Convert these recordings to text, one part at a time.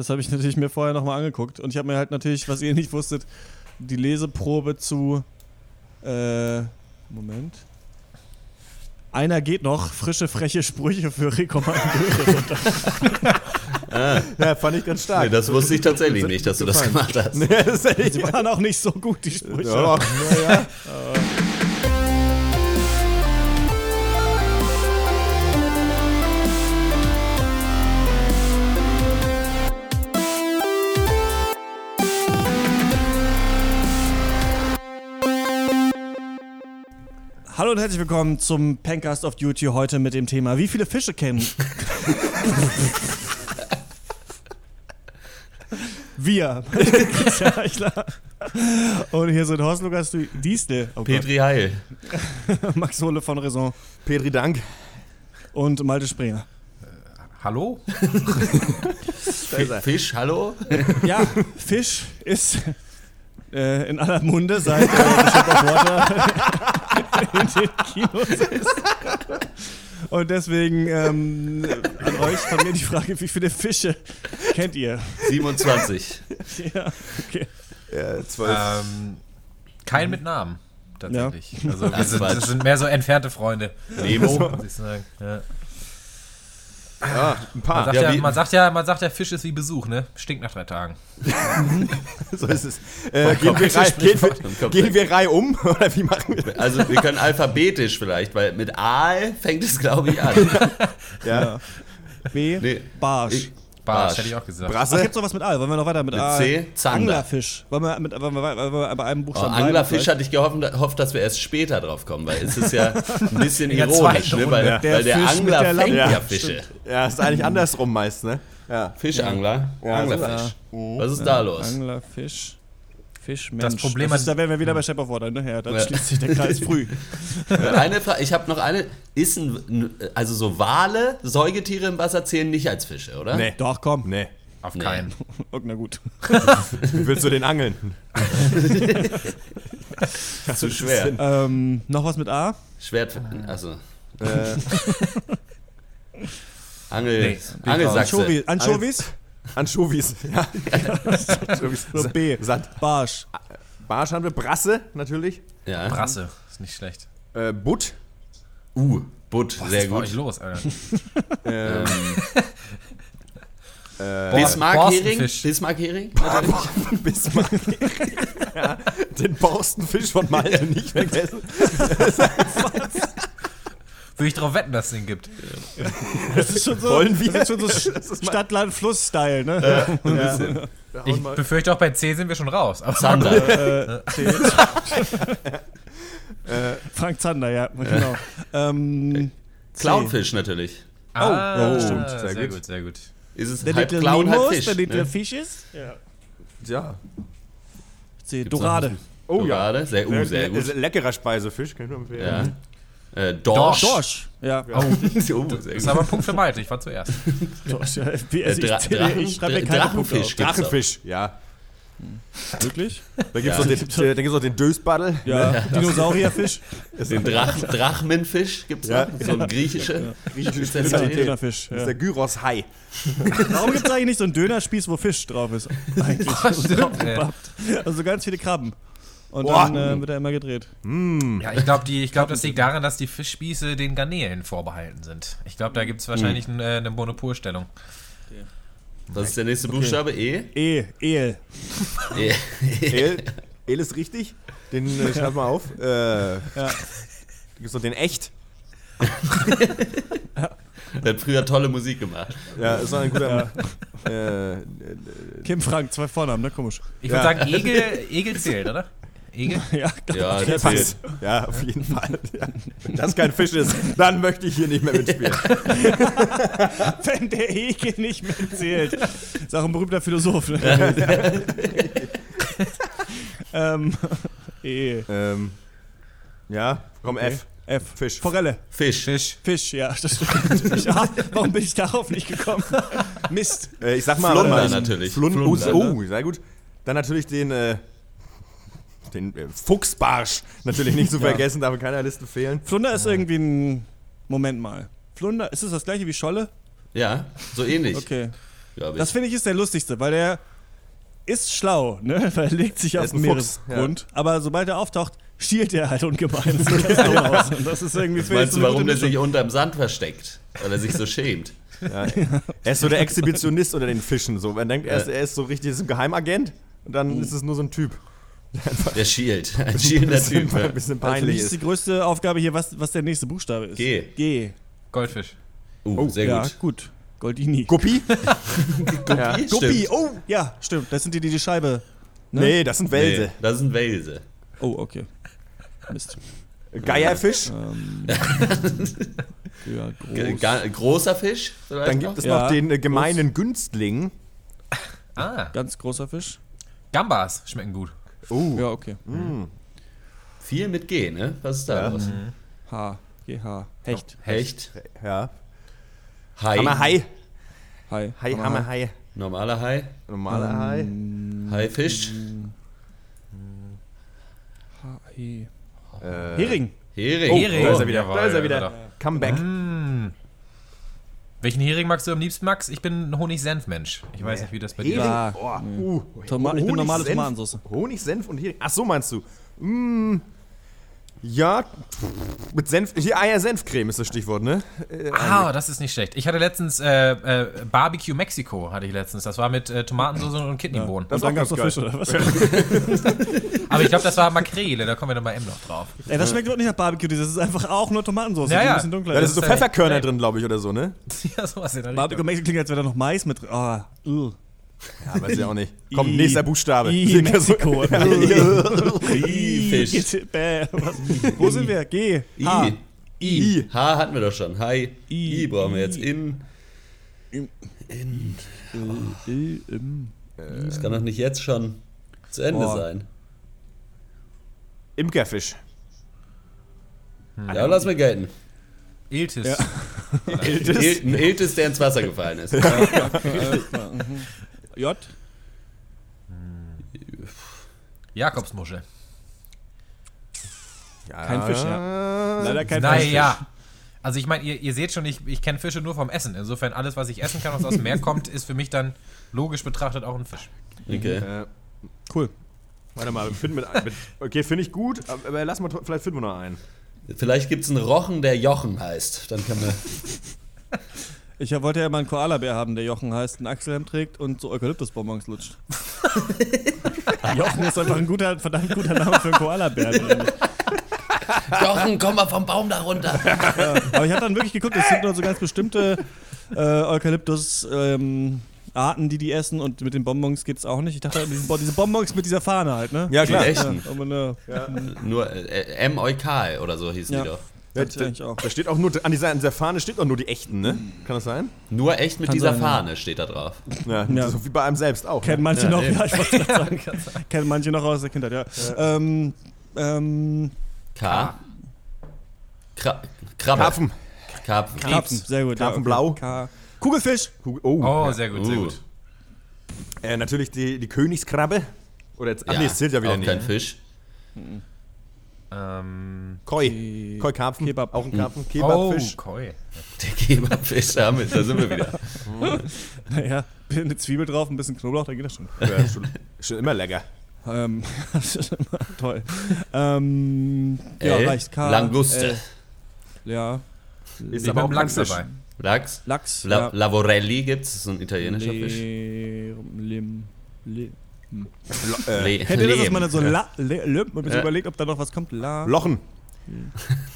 Das habe ich natürlich mir vorher nochmal angeguckt. Und ich habe mir halt natürlich, was ihr nicht wusstet, die Leseprobe zu. Äh, Moment. Einer geht noch, frische, freche Sprüche für Rekommandeure runter. Ja, fand ich ganz stark. Nee, das wusste ich tatsächlich nicht, dass du das gemacht hast. Nee, das Die waren auch nicht so gut, die Sprüche. ja, ja, Hallo und herzlich willkommen zum Pencast of Duty heute mit dem Thema Wie viele Fische kennen? Wir. Christian Eichler. Und hier sind Horst Lukas Diestel, oh Gott, Petri Heil. Max Hohle von Raison Petri Dank. und Malte Springer. Hallo? F Fisch, hallo? Ja, Fisch ist äh, in aller Munde seit äh, The Shape of Water in den Kinos ist. Und deswegen ähm, an euch von mir die Frage, wie viele Fische kennt ihr? 27. Ja, okay. Ja, zwölf. Ähm, kein mit Namen, tatsächlich. Also wir Das sind, das sind mehr so entfernte Freunde, Nemo. muss ich sagen. Ja. Ja, ein Man, paar. sagt Ja, ja, man, sagt ja, man sagt ja, Fisch ist wie Besuch, ne? Stinkt nach drei Tagen. So ist es. Äh, gehen, wir sprich gehen, wir, gehen wir um? Oder wie machen wir Also wir können alphabetisch vielleicht, weil mit Aal fängt es, glaube ich, an. Ja. B. Nee. Barsch. Barsch, Barsch. hätte ich auch gesagt. Ach, Brasse? gibt's noch was mit A? Wollen wir noch weiter mit, Mit A? C? Zander. Anglerfisch. Wollen wir, mit, wollen wir, wollen wir bei einem Oh, Buchstaben bleiben Anglerfisch vielleicht? hatte ich gehofft, dass wir erst später drauf kommen, weil es ist ja ein bisschen ironisch, ne? weil. Der weil der Angler der fängt Lampe. ja Fische. Ja, ist eigentlich andersrum meist, ne? Ja. Fischangler, Ja, Anglerfisch. Was ist da los? Anglerfisch. Fisch, Mensch. Das Problem ist, an- da wären wir wieder bei Shape of Water, ne? Ja, dann Ja. schließt sich der Kreis früh. Eine Frage, ich habe noch eine. Ist ein, also so Wale, Säugetiere im Wasser zählen nicht als Fische, oder? Nee. Doch, komm. Nee. Auf Nee. keinen. Oh, na gut. Wie willst du den angeln? Zu schwer. Ähm, noch was mit A? Schwert, also Äh, Angel, Nee, Angelsachse. Anchovies. Anchovies? Anchovies. Ja. Anchovies. So B. Sand. Barsch. Barsch haben wir. Brasse, natürlich. Ja. Brasse, ist nicht schlecht. Äh, Butt. Uh, Butt, Was sehr ist bei euch gut. los, Alter? Ähm, äh, Bismarck-Hering? Bismarck-Hering? Natürlich. Bismarck. ja, den Borstenfisch von Malte nicht vergessen. Würde ich drauf wetten, dass es den gibt. Das ist schon so, Wollen wir? Das ist schon so Stadt, Land, Fluss-Style, ne? Ich befürchte auch bei C sind wir schon raus. Aber Zander. Äh, C. Frank Zander, ja, genau. Ähm. Clownfisch natürlich. ah, oh, stimmt. sehr Sehr, gut. gut. sehr gut. Ist es Der halb Little Clown, halb Nemos, Fisch? der Little ne? Fishes. Ja. Ja. C. Gibt's Dorade. Oh Dorade, sehr, uh, sehr Ist gut. leckerer Speisefisch, kann ich nur empfehlen. Ja. Äh, Dorsch. Dorsch. Ja. Oh, sehr Das ist gut. aber ein Punkt für Malte, ich war zuerst. Dorsch. Ja. Wie, Äh, also Dra ich, Drachen, ich schreibe mir Dra- Drachenfisch. Drachenfisch, ja. Wirklich? Da gibt es Ja. noch den, äh, noch den Dösbaddel. Ja. Dinosaurierfisch. Den Drach Drachmenfisch gibt es Ja. noch. So ein griechische Griechische Spezialität. Dönerfisch. Das ist Ja. der Gyros-Hai. Warum gibt es eigentlich nicht so einen Dönerspieß, wo Fisch drauf ist? Eigentlich. Stimmt, ey. Also ganz viele Krabben. Und Boah. dann äh, wird er immer gedreht. Ja, ich glaube, glaub, das liegt daran, dass die Fischspieße den Garnelen vorbehalten sind. Ich glaube, da gibt es wahrscheinlich Hm. ein, äh, eine Monopolstellung. Was ist der nächste Buchstabe? E? E, Ehl. E. El, El ist richtig. Den äh, schreib mal auf. Äh, Ja. Gibt's noch den Echt. Der hat früher tolle Musik gemacht. Ja, ist noch ein guter. Äh, äh, Kim Frank, zwei Vornamen, ne? Komisch. Ich Ja. würde sagen, Egel, Egel zählt, oder? Egel? Ja, Ja, passt. zählt. Ja, auf jeden Fall. Ja. Wenn das kein Fisch ist, dann möchte ich hier nicht mehr mitspielen. wenn der Egel nicht mehr zählt. Ist auch ein berühmter Philosoph, ne? ähm, E. Ähm, ja, komm, F. F. Fisch. Forelle. Fisch. Fisch. Fisch, ja, das stimmt. Ah, warum bin ich darauf nicht gekommen? Mist. Äh, ich sag mal. Flunder mal, natürlich. Flun Flunder, oh, oh, sehr gut. Dann natürlich den. Äh, den äh, Fuchsbarsch natürlich nicht zu Ja. vergessen, darf in keiner Liste fehlen. Flunder ist irgendwie ein. Moment mal. Flunder, ist es das gleiche wie Scholle? Ja, so ähnlich. Okay. Das finde ich ist der lustigste, weil der ist schlau, ne? Weil er legt sich auf ist den ein Fuchs, Meeresgrund. Aber sobald er auftaucht, schielt er halt ungemein. Das sieht ganz dumm aus. Und das ist irgendwie ich, Meinst du, warum der sich unterm Sand versteckt? Weil er sich so schämt. Ja. Er ist so der Exhibitionist unter den Fischen. So. Man denkt, er ist, er ist so richtig ist ein Geheimagent und dann ist es nur so ein Typ. Der schielt. Ein schielender Typ. ein bisschen mich peinlich ist ist. die größte Aufgabe hier, was, was der nächste Buchstabe ist. G. G. Goldfisch. Uh, sehr ja, gut. gut. Goldini. Guppi? ja. Guppi? Guppi. Oh, ja, stimmt. Das sind die, die die Scheibe. Ne? Nee, das sind Welse. Nee, das sind Welse. Oh, okay. Mist. Geierfisch. Ähm, ja, groß. ga- großer Fisch? Dann noch? gibt es Ja, noch den äh, gemeinen Günstling. Ah, Ganz großer Fisch. Gambas schmecken gut. Oh. Ja, okay. Viel mit G, ne? Was ist da Ja. los? H. GH. Hecht. Hecht. Ja. Hai. Hammerhai. Hai. Hai, Hammerhai. Normaler Hai. Normaler Hai. Haifisch. Hai. Äh, Hering. Hering. Oh, Hering. da ist er wieder. Jawohl, Da ist er wieder. Comeback. Welchen Hering magst du am liebsten, Max? Ich bin ein Honig-Senf-Mensch. Ich weiß nicht, wie das bei dir ist. Ah, Oh, uh, Toma- ich bin normale Tomatensauce. Honig, Senf und Hering. Ach so meinst du? Mm, ja, mit Senf. Hier Eier-Senfcreme ist das Stichwort, ne? Äh, Ah, das ist nicht schlecht. Ich hatte letztens äh, äh, Barbecue Mexiko, hatte ich letztens. Das war mit äh, Tomatensauce und Kidneybohnen. Das Und ist dann noch geil. Fisch, oder was? Aber ich glaube, das war Makrele, da kommen wir dann bei M noch drauf. Ey, das schmeckt überhaupt nicht nach Barbecue. Das ist einfach auch nur Tomatensauce, Ja, die ja. ein bisschen dunkler Ja, das ist. ist so ja Pfefferkörner echt- drin, glaube ich, oder so, ne? ja, sowas in der Barbecue Richtung. Mexiko klingt, als wäre da noch Mais mit drin. Ah, uh. Ja, weiß ich auch nicht. Kommt, I- nächster Buchstabe. I, Mexiko. I, Fisch. Bäh, was? Wo sind wir? G. H. I. I. H hatten wir doch schon. Hai. I. I brauchen wir jetzt. In. I, im. Das kann doch nicht jetzt schon zu Ende Boah. sein. Imkerfisch. Ja, lass mir gelten. Iltis. Ja. Il ein Iltis, der ins Wasser gefallen ist. J. Jakobsmuschel. Ja. Kein Fisch, ja. Leider kein Fisch. Naja. Also ich meine, ihr, ihr seht schon, ich, ich kenne Fische nur vom Essen. Insofern alles, was ich essen kann, was aus dem Meer kommt, ist für mich dann logisch betrachtet auch ein Fisch. Okay. Äh, Cool. warte mal, wir finden mit, mit okay, finde ich gut, aber lass mal, vielleicht finden wir noch einen. Vielleicht gibt es einen Rochen, der Jochen heißt. Dann kann man. Ich wollte ja mal einen Koalabär haben, der Jochen heißt, einen Achselhemd trägt und so Eukalyptusbonbons lutscht. Jochen ist einfach ein guter, verdammt guter Name für einen Koalabär. Jochen, komm mal vom Baum da runter. Aber ich habe dann wirklich geguckt, es sind nur so ganz bestimmte äh, Eukalyptus-Arten, die die essen und mit den Bonbons geht's auch nicht. Ich dachte, diese, Bo- diese Bonbons mit dieser Fahne halt, ne? Ja, klar. Die echten. aber ne, Nur äh, M. Eukal oder so hießen Ja. die doch. Ja, das denke ich auch. Da steht auch nur, an dieser, an dieser Fahne steht auch nur die echten, ne? Kann das sein? Nur echt mit Kann dieser sein, ja. Fahne steht da drauf. Ja, Ja. so wie bei einem selbst auch. Kennen Ne? manche Ja, noch, ja, ich wollte sagen. Kennen manche noch aus der Kindheit, ja. Ähm, ähm, K. Kra Krabbe. Karpfen. Karpfen. Karpfen, sehr gut. Karpfenblau. K Kugelfisch. Kugel- Oh, Oh, sehr gut, sehr Uh. gut. Äh, natürlich die, die Königskrabbe. Oder jetzt, ach Ja, nee, es zählt ja wieder auch nicht. kein? Fisch. Ähm, Koi. Ke- Koi Karpfen. Kebab. Auch ein Karpfen. oh, Kebabfisch. Koi. Der Kebabfisch, damit, da sind wir wieder. Naja, eine Zwiebel drauf, ein bisschen Knoblauch, dann geht das schon. Ja, schon, schon immer lecker. Ähm, das ist immer toll. Ähm, ja, L. reicht. K. Languste. L. Ja. Ist aber auch Lachs Fisch. dabei. Lachs. Lachs. La ja. Lavorelli gibt's, so ein italienischer Fisch. Le Lim. Le Äh, Le Kennt ihr das, dass Lehm. man dann so La, Le, Lim und sich Ja. überlegt, ob da noch was kommt? La. Lochen.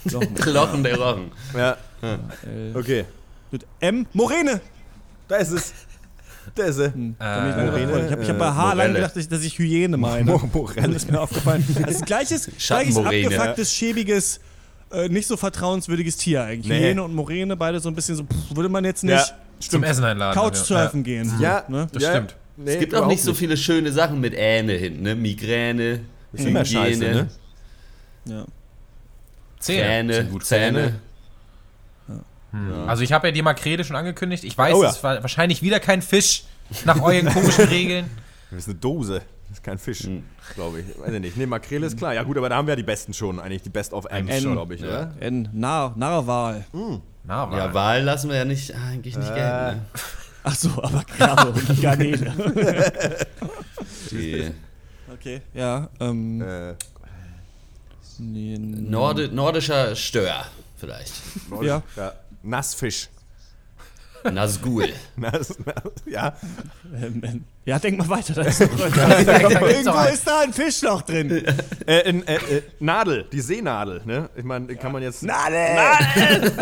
Lochen. Lochen der Rochen. Ja, L. okay. Mit M. Morene. Da ist es. Ist sie. Hm, bin ich Morene, habe hab bei äh, H lang gedacht, dass ich, Hyäne meine. Mo- Morelle. ist mir aufgefallen. Das ist gleiches, gleiches abgefucktes, schäbiges, äh, nicht so vertrauenswürdiges Tier eigentlich. Nee. Hyäne und Moräne, beide so ein bisschen so, pff, würde man jetzt nicht Ja, Zum. Essen einladen. Couchsurfen gehen. Ja, Ne? Das ja, stimmt. Nee, Es gibt auch nicht so viele schöne Sachen mit Ähne hinten, ne? Migräne, ist immer scheiße, ne? Ja. Zähne. Zähne, sind Also ich habe ja die Makrele schon angekündigt. Ich weiß, Oh ja. es war wahrscheinlich wieder kein Fisch nach euren komischen Regeln. Das ist eine Dose. Das ist kein Fisch, Hm. glaube ich. Weiß ich nicht. Nee, Makrele ist klar. Ja gut, aber da haben wir ja die besten schon. Eigentlich die Best of M's, N. glaube ich, oder? N. Nar Narwal. Na, Ja, Wahl lassen wir ja nicht, eigentlich nicht Äh. gelten. Ne? Ach so, aber Krabbe und Garnele. Die Okay, ja. Ähm, Äh, nee, n- Norde, nordischer Stör vielleicht. ja. ja. Nassfisch. Nazgul. Nass, nass, ja. Ähm, ähm, ja, denk mal weiter. Da ist Irgendwo ist da ein Fischloch drin. Äh, äh, äh, Nadel, die Seenadel, ne? Ich meine, kann man jetzt. Nadel! geil.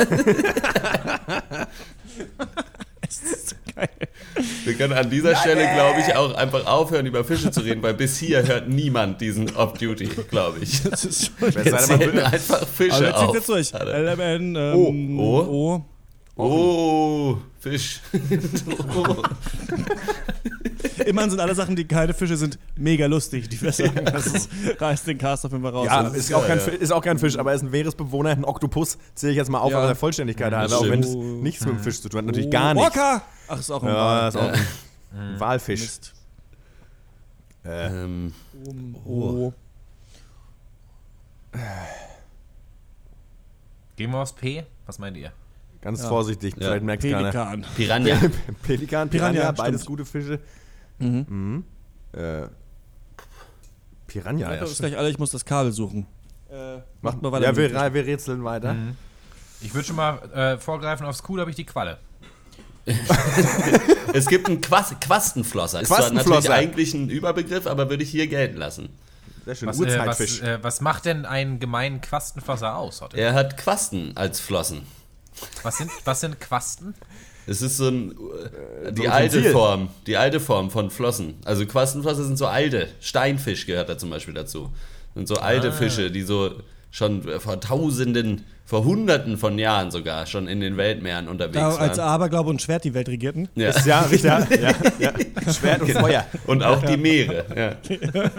Wir können an dieser Stelle, glaube ich, auch einfach aufhören, über Fische zu reden, weil bis hier hört niemand diesen Off-Duty, glaube ich. Das ist schon Wer Wir zählen einfach Fische jetzt zieht auf. jetzt durch. LMN, ähm, Oh, O. Oh, Fisch. Immerhin sind alle Sachen, die keine Fische sind, mega lustig. Die wir sagen, das ist, reißt den Cast auf jeden Fall raus. Ja, Das ist auch, kein, ist auch kein Fisch, aber er ist ein Meeresbewohner, ein Oktopus. Zähle ich jetzt mal auf, Ja. aber der Vollständigkeit halber, auch wenn es nichts mit dem Fisch zu tun hat. Natürlich Oh, gar nichts. Orca! Ach, ist auch ein Ja, Wal. ist auch ein ein Walfisch. Mist. Ähm, Oh. Gehen wir aufs P? Was meint ihr? Ganz Ja. vorsichtig, Ja. vielleicht merkt keiner. Pelikan. Piranha. Pelikan, Piranha, Piranha, beides stimmt. gute Fische. Mhm. Äh, Piranha, ja. Ja, ist gleich alle, ich muss das Kabel suchen. Äh, macht mal weiter. Ja, wir, wir rätseln weiter. Ich würde schon mal äh, vorgreifen, aufs Q, da habe ich die Qualle. Es gibt einen Quas Quastenflosser. Ist zwar natürlich eigentlich ein Überbegriff, aber würde ich hier gelten lassen. Sehr schön. Was, äh, was, äh, was macht denn einen gemeinen Quastenflosser aus? Otte? Er hat Quasten als Flossen. Was, sind, was sind Quasten? Es ist so ein, äh, die ein alte. Form, die alte Form von Flossen. Also Quastenflosser sind so alte. Steinfisch gehört da zum Beispiel dazu. Sind so alte Ah. Fische, die so schon vor Tausenden, vor Hunderten von Jahren sogar schon in den Weltmeeren unterwegs Da, als waren. Aberglaube und Schwert die Welt regierten. Ja. Ist ja, richtig. Ja, ja, ja. Schwert und Feuer. Und auch die Meere. Ja.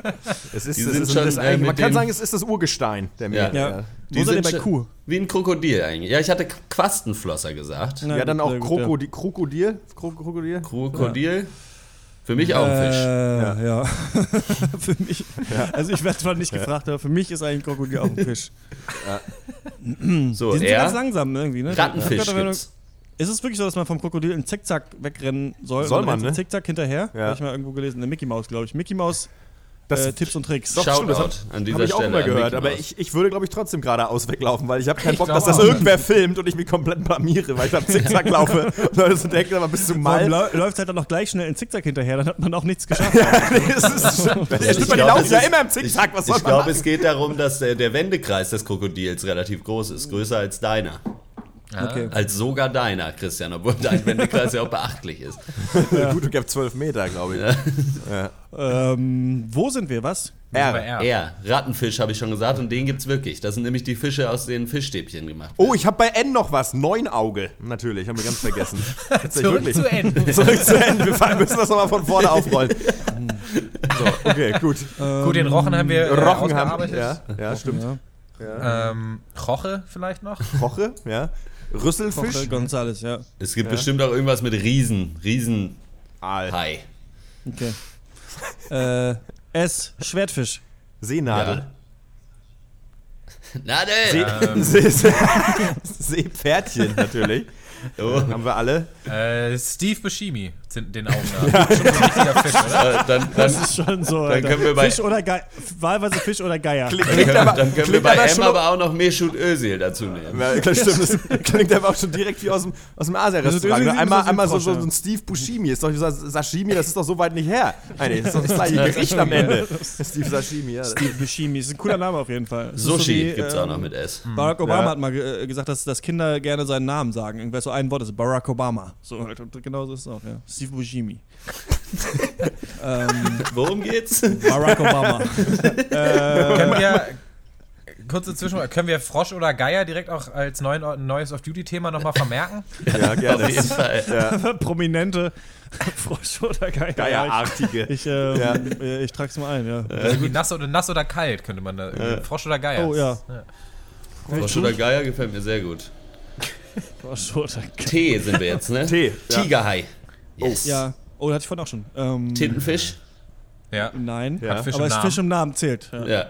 Es ist, Die es sind ist, schon, das äh, eigentlich, mit man kann sagen, es ist das Urgestein der Meere. Ja. Ja. Die Wo sind bei Kuh? Wie ein Krokodil eigentlich. Ja, ich hatte Quastenflosser gesagt. Ja, dann auch. Krokodil. Krokodil? Kro- Krokodil? Krokodil. Für mich auch ein Fisch. Äh, ja. für mich. Also ich werde zwar nicht gefragt, aber für mich ist eigentlich ein Krokodil auch ein Fisch. So, Die sind ganz langsam irgendwie, ne? Rattenfisch gibt's. Ist es wirklich so, dass man vom Krokodil in Zickzack wegrennen soll? Soll man, so ne? Zickzack hinterher? Ja. Habe ich mal irgendwo gelesen. Eine Mickey Maus, glaube ich. Mickey Maus Das äh, Tipps und Tricks. Doch, stimmt, das Shoutout an dieser Habe ich auch Stelle. immer gehört, aber ich, ich würde, glaube ich, trotzdem geradeaus weglaufen, weil ich habe keinen Ich Bock, dass das auch. irgendwer filmt und ich mich komplett blamiere, weil ich am Zickzack laufe. Und Leute so denken, aber bist du Man mal? läuft halt dann noch gleich schnell in Zickzack hinterher, dann hat man auch nichts geschafft. das ist schon, ja, die glaub, laufen es ja immer im Zickzack, was soll Ich man glaube, es geht darum, dass der, der Wendekreis des Krokodils relativ groß ist. Größer als deiner. Okay. Als sogar deiner, Christian, obwohl dein Wendekreis ja auch beachtlich ist. Gut, du gibst 12 Meter, glaube ich. Ähm, wo sind wir? Was? R. R. Er, Rattenfisch habe ich schon gesagt und den gibt's wirklich. Das sind nämlich die Fische, aus denen Fischstäbchen gemacht Oh, ich habe bei N noch was. Neunauge. Natürlich, haben wir ganz vergessen. Zurück wirklich. zu Ende. Zurück zu Ende. Wir fahren- müssen das nochmal von vorne aufrollen. So, okay, gut. Gut, den Rochen haben wir äh, Rochen haben ausgearbeitet. Ja, ja, stimmt. Ja. Ähm, Roche vielleicht noch? Roche, ja. Rüsselfisch. Jorge González, ja. Es gibt bestimmt auch irgendwas mit Riesen, Riesen Aal. Hai. Okay. äh, S. Schwertfisch. Seenadel. Na See, denn! See, See, Seepferdchen natürlich. Oh, Haben wir alle. Äh, Steve Buscemi, den Augen nach. Schon so ein richtiger Fisch, oder? äh, dann, dann, Das ist schon so. Alter. können wir bei- Fisch oder Geier. Wahlweise Fisch oder Geier. Klingt, dann klingt können, aber, dann können wir bei aber M aber auch noch Mesut Özil dazu nehmen. Ja, das stimmt, das klingt aber auch schon direkt wie aus dem, aus dem Asia-Restaurant. Einmal, einmal so, so, so ein Steve Buscemi. Ist doch so Sashimi, das ist doch so weit nicht her. Nein, das ist doch das gleiche Gericht am Ende. Steve Sashimi, ja. Steve Buscemi. Ist ein cooler Name auf jeden Fall. So Sushi gibt's ähm, auch noch mit S. Barack Obama Ja. hat mal äh, gesagt, dass, dass Kinder gerne seinen Namen sagen. Irgendwer so ein Wort ist Barack Obama. So, halt, und genau so ist es auch, ja. Steve Buscemi. ähm, Worum geht's? Barack Obama. äh, Können wir, kurze Zwischenfrage, können wir Frosch oder Geier direkt auch als neuen, neues Off-Duty-Thema nochmal vermerken? Ja, gerne. Auf jeden Fall. prominente Frosch oder Geier. Geierartige. Ich, ähm, Ja. äh, ich trag's mal ein, ja. Irgendwie nass oder, nass oder kalt könnte man da. Frosch oder Geier? Oh ja. Frosch oder Geier gefällt mir sehr gut. Frosch oder Geier. Tee sind wir jetzt, ne? Tee, ja. Tigerhai. Yes. Ja. Oh, hatte ich vorhin auch schon. Ähm, Tintenfisch. Ja. Nein. Ja. Hat Fisch aber im ist Namen. Fisch im Namen zählt. Ja. Ja.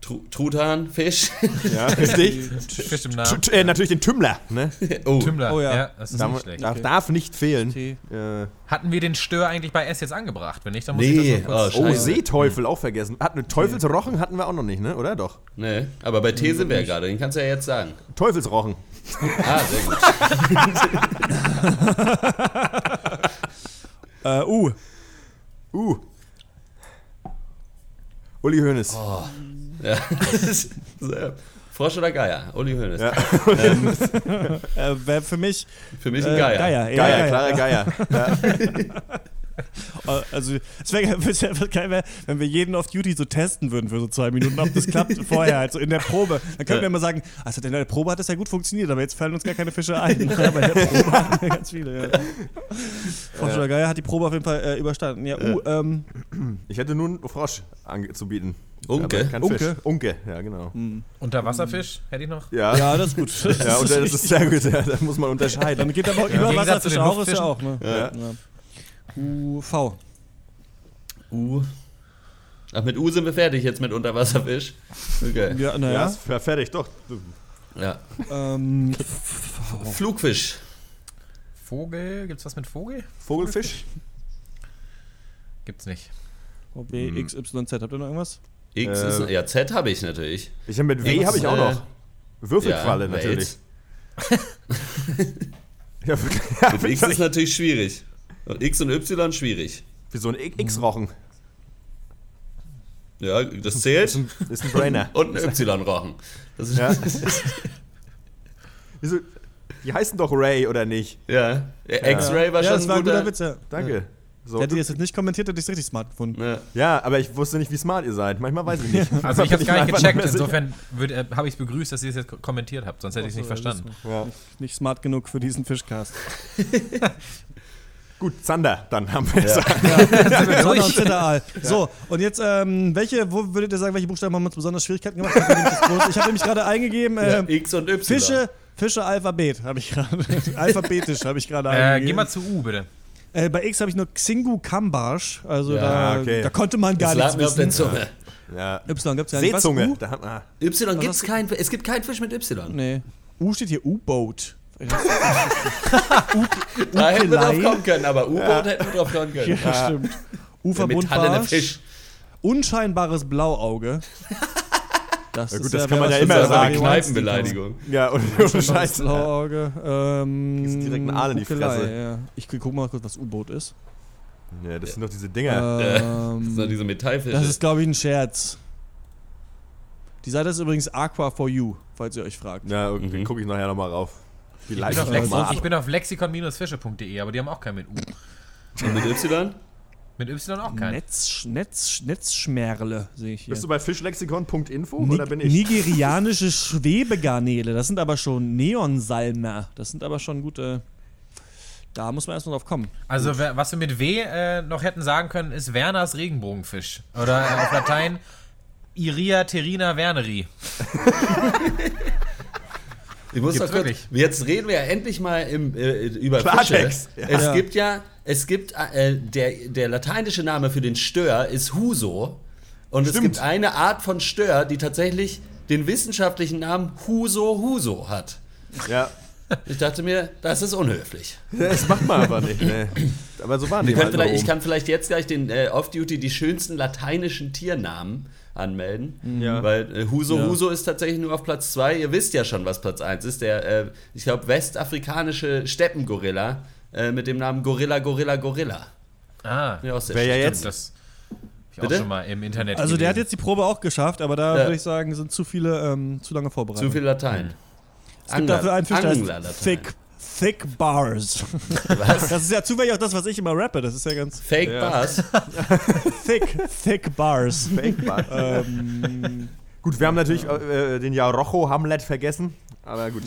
Tru Truthahn, Fisch. Ja, richtig. Fisch im Namen. t- äh, natürlich den Tümmler. Ne? Oh, Tümmler. Oh ja. ja. das ist Da, nicht schlecht. darf, darf nicht fehlen. Äh, Hatten wir den Stör eigentlich bei S jetzt angebracht? Wenn nicht, dann muss Nee, ich das noch kurz... oh, oh. Seeteufel auch vergessen. Hatten wir Teufelsrochen hatten wir auch noch nicht, ne? Oder doch? Nee, aber bei T sind wir ja gerade, den kannst du ja jetzt sagen. Teufelsrochen. Ah, sehr gut. Äh, uh. Uh. Uli Hoeneß. Ja. Sehr. Frosch oder Geier? Uli Hoeneß. Ja. Äh, Wäre für mich Für mich äh, ein Geier. Geier. ja, Geier, Geier. klarer Geier. Ja. Äh, Also, es wäre wär geil, wär, wenn wir jeden Off-Duty so testen würden für so zwei Minuten, ob das klappt vorher, halt so in der Probe. Dann könnten wir immer sagen, also in der Probe hat das ja gut funktioniert, aber jetzt fallen uns gar keine Fische ein. Aber in der Probe hatten wir ganz viele, ja. Frosch oder Geier hat die Probe auf jeden Fall äh, überstanden. Ja, uh, ähm, Ich hätte nun Frosch anzubieten. Unke? Unke? Fisch. Unke, ja, genau. Unterwasserfisch hätte ich noch. Ja, ja. ja, das ist gut. und das ist sehr gut. Ja, da muss man unterscheiden. Dann geht aber auch zu Überwasserfische den auch, ist ja auch, ne? Ja. UV. U. Ach, mit U sind wir fertig jetzt mit Unterwasserfisch. Okay. Ja, Ja, naja. fer- fertig, doch. Ja. Ähm, Flugfisch. Vogel, gibt's was mit Vogel? Vogelfisch? Gibt's nicht. B, X, Y, Z. Habt ihr noch irgendwas? X Äh, ist. Ja, Z habe ich natürlich. Ich habe mit W habe ich auch äh, noch. Würfelqualle ja, natürlich. Ja, wirklich. Ja, Mit X ist natürlich schwierig. Und X und Y schwierig. wie so ein X-Rochen. Ja, das zählt. Ist ein Brainer. Und ein Y-Rochen. Das ist, Ja. ja. Wieso? Die heißen doch Ray, oder nicht? ja. X-Ray war ja, schon das war ein guter. guter Witz, ja. Danke. So, Hätte du- ihr das jetzt nicht kommentiert, hätte ich es richtig smart gefunden. Ja. ja, aber ich wusste nicht, wie smart ihr seid. Manchmal weiß ich nicht. Also ich habe gar nicht gecheckt. nicht Insofern äh, habe ich es begrüßt, dass ihr es jetzt ko- kommentiert habt. Sonst hätte ich es nicht ja, verstanden. Ja. Nicht smart genug für diesen Fischcast. Gut, Zander, dann haben wir es. Und Zitteraal. So, und jetzt, ähm, welche, wo würdet ihr sagen, welche Buchstaben haben uns besonders Schwierigkeiten gemacht? Ich habe nämlich, gerade eingegeben, Ja, äh, X und Y. Fische, Fische Alphabet habe ich gerade. Alphabetisch habe ich gerade Äh, eingegeben. geh mal zu U, bitte. äh, bei X habe ich nur Xingu Kambarsch. Also Ja, da, okay. da konnte man gar Das nichts wissen. Zunge. Ja. Y gibt's ja nicht. Was, Seezunge. U? Da hat man, Y gibt's hast du- kein, es gibt keinen Fisch mit Y. Nee. U steht hier U-Boat. Da hätten wir drauf kommen können, aber U-Boot hätten wir drauf kommen können. Ja, stimmt. Der metallene Uferbuntbarsch. Fisch. Unscheinbares Blauauge. Das Ja gut, ist das ja, kann man ja immer ist sagen. eine Kneipenbeleidigung. ja, und ohne Scheinbares Scheiß. Blauauge. Ähm, Kriegst direkt einen Aal in die Fresse. Ja. Ich guck mal kurz, was U-Boot ist. Ja, das sind doch diese Dinger. Das sind Ähm, diese Metallfische. das ist, glaube ich, ein Scherz. Die Seite ist übrigens Aqua for You, falls ihr euch fragt. Ja, okay, Mhm. gucke ich nachher nochmal rauf. Die Ich bin, auf Lex ich bin auf lexikon-fische.de, aber die haben auch keinen mit U. Und mit Y? Mit Y auch keinen. Netz, Netz, Netzschmerle sehe ich hier. Bist du bei fischlexikon.info Ni oder bin ich? Nigerianische Schwebegarnele, das sind aber schon Neonsalmer. Das sind aber schon gute. Da muss man erstmal drauf kommen. Also wer- was wir mit W äh, noch hätten sagen können, ist Werners Regenbogenfisch. Oder äh, auf Latein Iria terrina werneri. Ich muss Gibt's kurz, wirklich? jetzt reden wir ja endlich mal im, äh, über Klartext, Fische. ja. Es Ja. gibt ja, es gibt, äh, der, der lateinische Name für den Stör ist Huso. Und es Stimmt. gibt eine Art von Stör, die tatsächlich den wissenschaftlichen Namen Huso Huso hat. Ja, Ich dachte mir, das ist unhöflich. das macht man aber nicht. Ne. Aber so waren die können halt ich kann vielleicht jetzt gleich den äh, Off-Duty die schönsten lateinischen Tiernamen anmelden. Ja. Weil äh, Huso Ja. Huso ist tatsächlich nur auf Platz 2. Ihr wisst ja schon, was Platz 1 ist. Der, äh, ich glaube, westafrikanische Steppengorilla äh, mit dem Namen Gorilla Gorilla Gorilla. Ah, Ja, auch Wer ja jetzt- das hab ich auch Bitte? schon mal im Internet Also der hat gelesen. jetzt die Probe auch geschafft, aber da Ja. würde ich sagen, sind zu viele, ähm, zu lange vorbereitet. Zu viel Latein. es gibt dafür einen Fisch, der heißt Angler-Latein. Thick, Bars. Was? Das ist ja zufällig auch das, was ich immer rappe. Das ist ja ganz Fake Ja. Bars. thick, thick Bars. Fake-Bart. ähm, Gut, wir haben natürlich äh, den Jarocho Hamlet vergessen. Aber gut,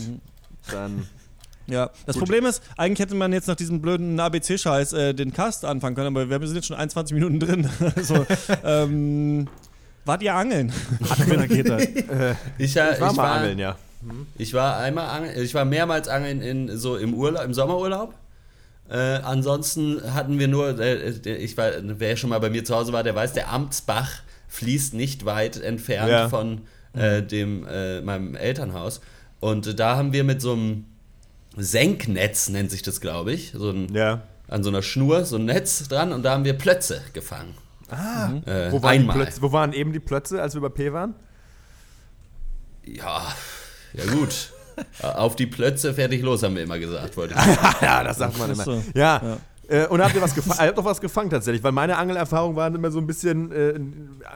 dann. ja, das Gut. Problem ist, eigentlich hätte man jetzt nach diesem blöden ABC-Scheiß äh, den Cast anfangen können, aber wir sind jetzt schon 21 Minuten drin. also, ähm, wart ihr angeln? Wir Rakete. Äh, Ich, äh, ich war ich, mal war, angeln, ja. Ich war einmal angeln, ich war mehrmals angeln in, so im Urlaub, im Sommerurlaub. Äh, ansonsten hatten wir nur, äh, ich war, wer schon mal bei mir zu Hause war, der weiß, der Amtsbach fließt nicht weit entfernt Ja. von äh, dem, äh, meinem Elternhaus. Und da haben wir mit so einem Senknetz, nennt sich das, glaube ich, so ein, Ja. an so einer Schnur, so ein Netz dran und da haben wir Plötze gefangen. Ah. Äh, Wo, waren. Plötze, wo waren eben die Plötze, als wir bei P waren? Ja, ja gut. Auf die Plötze fertig los, haben wir immer gesagt, wollte ich ja, das sagt man immer. so. Ja. Äh, und habt ihr was gefangen? Ihr habt doch was gefangen tatsächlich, weil meine Angelerfahrungen waren immer so ein bisschen äh,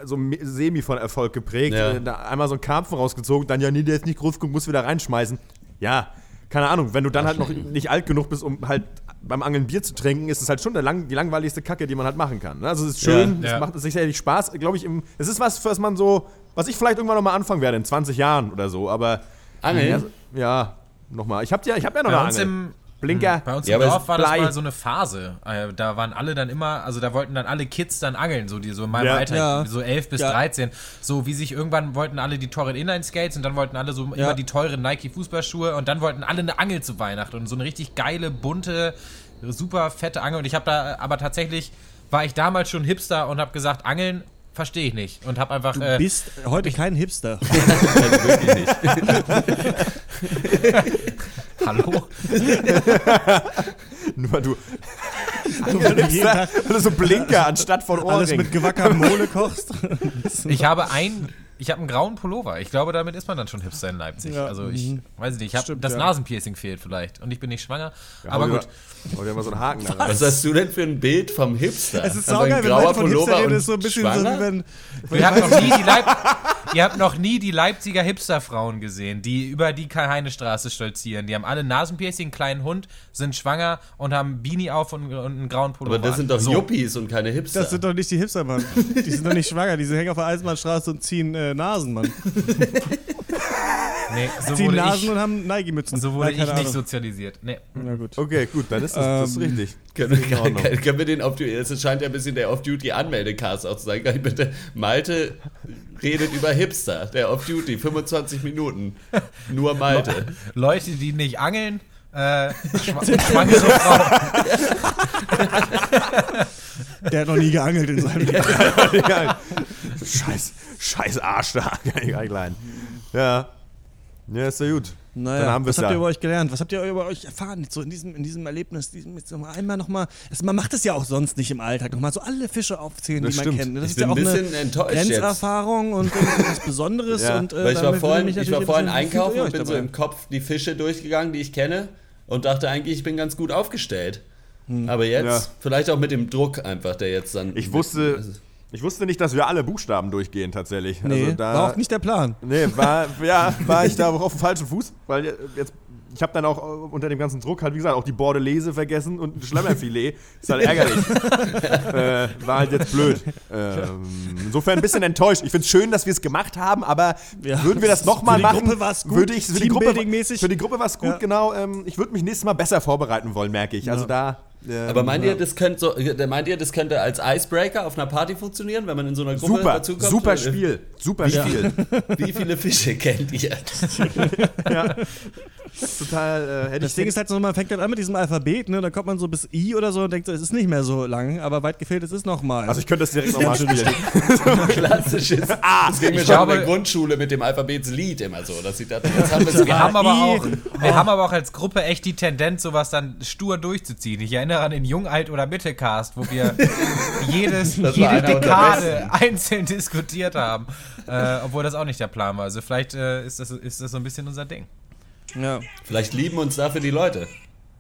so semi von Erfolg geprägt. Ja. Äh, da einmal so einen Karpfen rausgezogen, dann ja, nee, der ist nicht groß genug, muss wieder reinschmeißen. Ja, keine Ahnung, wenn du dann halt noch nicht alt genug bist, um halt beim Angeln Bier zu trinken, ist es halt schon der lang, die langweiligste Kacke, die man halt machen kann. ne? Also es ist schön, Ja. es Ja. macht sicherlich Spaß, glaube ich. Im, es ist was, was man so, was ich vielleicht irgendwann nochmal anfangen werde in 20 Jahren oder so, aber Angeln? ja, ja nochmal. Ich hab ja, ich hab ja noch Bei eine uns Angel. im, Blinker. Bei uns Ja, im es Dorf war das Blei. mal so eine Phase. Äh, Da waren alle dann immer, also da wollten dann alle Kids dann angeln, so die so in meinem Ja. Alter, Ja. so 11 bis Ja. 13. So wie sich irgendwann wollten alle die teuren Inline-Skates und dann wollten alle so Ja. immer die teuren Nike-Fußballschuhe und dann wollten alle eine Angel zu Weihnachten und so eine richtig geile, bunte, super fette Angel. Und ich habe da aber tatsächlich, war ich damals schon Hipster und habe gesagt, Angeln verstehe ich nicht. Und habe einfach. Du äh, bist heute kein Hipster. Hallo? Nur weil du, weil du jeden Tag weil du so Blinker anstatt von alles Ohrringen. mit gewackertem Mole kochst. Ich habe ein, ich habe einen grauen Pullover. Ich glaube, damit ist man dann schon Hipster in Leipzig. Ja, also ich mhm. weiß nicht, ich habe das ja. Nasenpiercing fehlt vielleicht und ich bin nicht schwanger. Ja, aber gut. dir mal so einen Haken da rein. Was hast du denn für ein Bild vom Hipster? Es ist Also ein saugeil, wenn grauer Leute von Hipster Pullover reden, und ist so ein bisschen so, schwanger? wie wenn. Ihr habt, noch nie die Leip ihr habt noch nie die Leipziger Hipsterfrauen gesehen, die über die Karl-Heine-Straße stolzieren. Die haben alle Nasenpiercing, einen kleinen Hund, sind schwanger und haben Beanie auf und, und einen grauen Pullover. Aber das sind doch so. Yuppies und keine Hipster. Das sind doch nicht die Hipster, Mann. Die sind doch nicht schwanger. Die hängen auf der Eisenbahnstraße und ziehen äh, Nasen, Mann. Nee, so ziehen Nasen ich, und haben Nike-Mützen. so wurde Ja, ich nicht sozialisiert. Nee. Na gut. Okay, gut, dann ist das, das ist Ähm, richtig. Können, In Ordnung. können, können wir den auf Es scheint ja ein bisschen der Off-Duty-Anmeldecast auch zu sein. Kann ich bitte. Malte redet über Hipster, der Off-Duty, 25 Minuten. Nur Malte. Leute, die nicht angeln, äh, schwa schwangere Frauen. Der hat noch nie geangelt in seinem Leben. Scheiß, scheiß Arsch da. Klein. Ja. Ja, ist ja gut. Naja, Dann haben was habt ihr über euch gelernt? Was habt ihr über euch erfahren? So in diesem, in diesem Erlebnis, diesem, jetzt noch mal einmal nochmal. Man macht es ja auch sonst nicht im Alltag. Nochmal so alle Fische aufzählen, Das die man stimmt. kennt. Das Ich ist bin ja auch ein bisschen eine. Grenzerfahrung und was Besonderes. Ja, und, äh, Weil ich war vorhin, ich war vorhin einkaufen und bin euch so dabei? im Kopf die Fische durchgegangen, die ich kenne und dachte eigentlich, ich bin ganz gut aufgestellt. Aber jetzt, Ja. vielleicht auch mit dem Druck einfach, der jetzt dann. Ich wusste, ich wusste nicht, dass wir alle Buchstaben durchgehen tatsächlich. Nee, also da, war auch nicht der Plan. Nee, war, ja, war ich da auch auf dem falschen Fuß, weil jetzt, ich habe dann auch äh, unter dem ganzen Druck halt, wie gesagt, auch die Bordelaise vergessen und ein Schlemmerfilet. Ist halt ärgerlich. äh, war halt jetzt blöd. Ähm, insofern ein bisschen enttäuscht. Ich finde es schön, dass wir es gemacht haben, aber Ja. würden wir das nochmal Für die machen, Gruppe war's gut, würde ich für die Gruppe, Teambuilding-mäßig. für die Gruppe war es gut, Ja. genau. Ähm, ich würde mich nächstes Mal besser vorbereiten wollen, merke ich. Also da. Ähm, Aber meint ihr, das könnte so, äh, meint ihr, das könnte als Icebreaker auf einer Party funktionieren, wenn man in so einer Gruppe super, dazukommt? super Äh, Spiel, super Spiel. Wie viele Fische kennt ihr? Total, äh, hätte Das ich Ding ist halt so, man fängt halt an mit diesem Alphabet, ne? Dann kommt man so bis I oder so und denkt so, es ist nicht mehr so lang, aber weit gefehlt, es ist nochmal. Also ich könnte das direkt nochmal spielen. Klassisches. Ah, das ging mir ich schon in der Grundschule mit dem Alphabetslied immer so, dass ich dachte, jetzt haben wir Wir haben, aber auch, wir haben aber auch als Gruppe echt die Tendenz, sowas dann stur durchzuziehen. Ich erinnere an den Jung, Alt oder Mittelcast, wo wir jedes, Das jede Dekade einzeln diskutiert haben. Äh, obwohl das auch nicht der Plan war. Also vielleicht äh, ist, das, ist das so ein bisschen unser Ding. Ja, Vielleicht lieben uns dafür die Leute.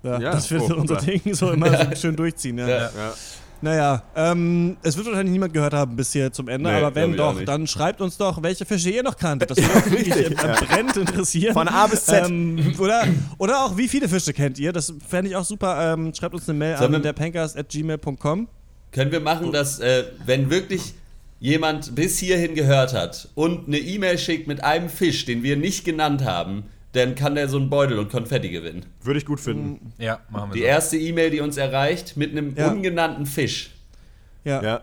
ja, Ja, das wird oh, unser super. Ding so immer so schön durchziehen. Ja. Ja. Ja. Naja, ähm, es wird wahrscheinlich niemand gehört haben bis hier zum Ende, Nee, aber wenn doch, dann schreibt uns doch, welche Fische ihr noch kanntet. Das würde uns wirklich ja. brennend interessieren. Von A bis Z. Ähm, oder, oder auch, wie viele Fische kennt ihr? Das fände ich auch super. Ähm, schreibt uns eine Mail Sollen an derpankers.gmail.com. Können wir machen, dass, äh, wenn wirklich jemand bis hierhin gehört hat und eine E-Mail schickt mit einem Fisch, den wir nicht genannt haben, dann kann der so einen Beutel und Konfetti gewinnen. Würde ich gut finden. Ja, machen wir Die so. erste E-Mail, die uns erreicht, mit einem Ja. ungenannten Fisch. Ja, Ja.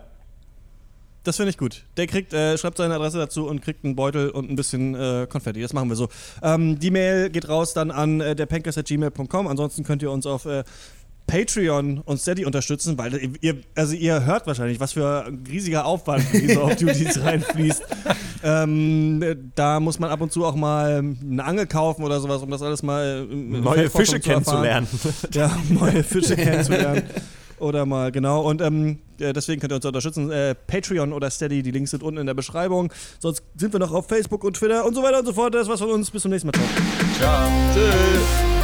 das finde ich gut. Der kriegt, äh, schreibt seine Adresse dazu und kriegt einen Beutel und ein bisschen äh, Konfetti. Das machen wir so. Ähm, die Mail geht raus dann an äh, derpankers.gmail.com. Ansonsten könnt ihr uns auf äh, Patreon und Steady unterstützen, weil ihr, also ihr hört wahrscheinlich, was für ein riesiger Aufwand in diese Off-Duties reinfließt. Ähm, da muss man ab und zu auch mal eine Angel kaufen oder sowas, um das alles mal Neue Fische kennenzulernen. Ja, neue Fische kennenzulernen. Oder mal, genau. Und ähm, deswegen könnt ihr uns unterstützen. Äh, Patreon oder Steady, die Links sind unten in der Beschreibung. Sonst sind wir noch auf Facebook und Twitter und so weiter und so fort. Das war's von uns. Bis zum nächsten Mal. Ciao. Ciao. Tschüss.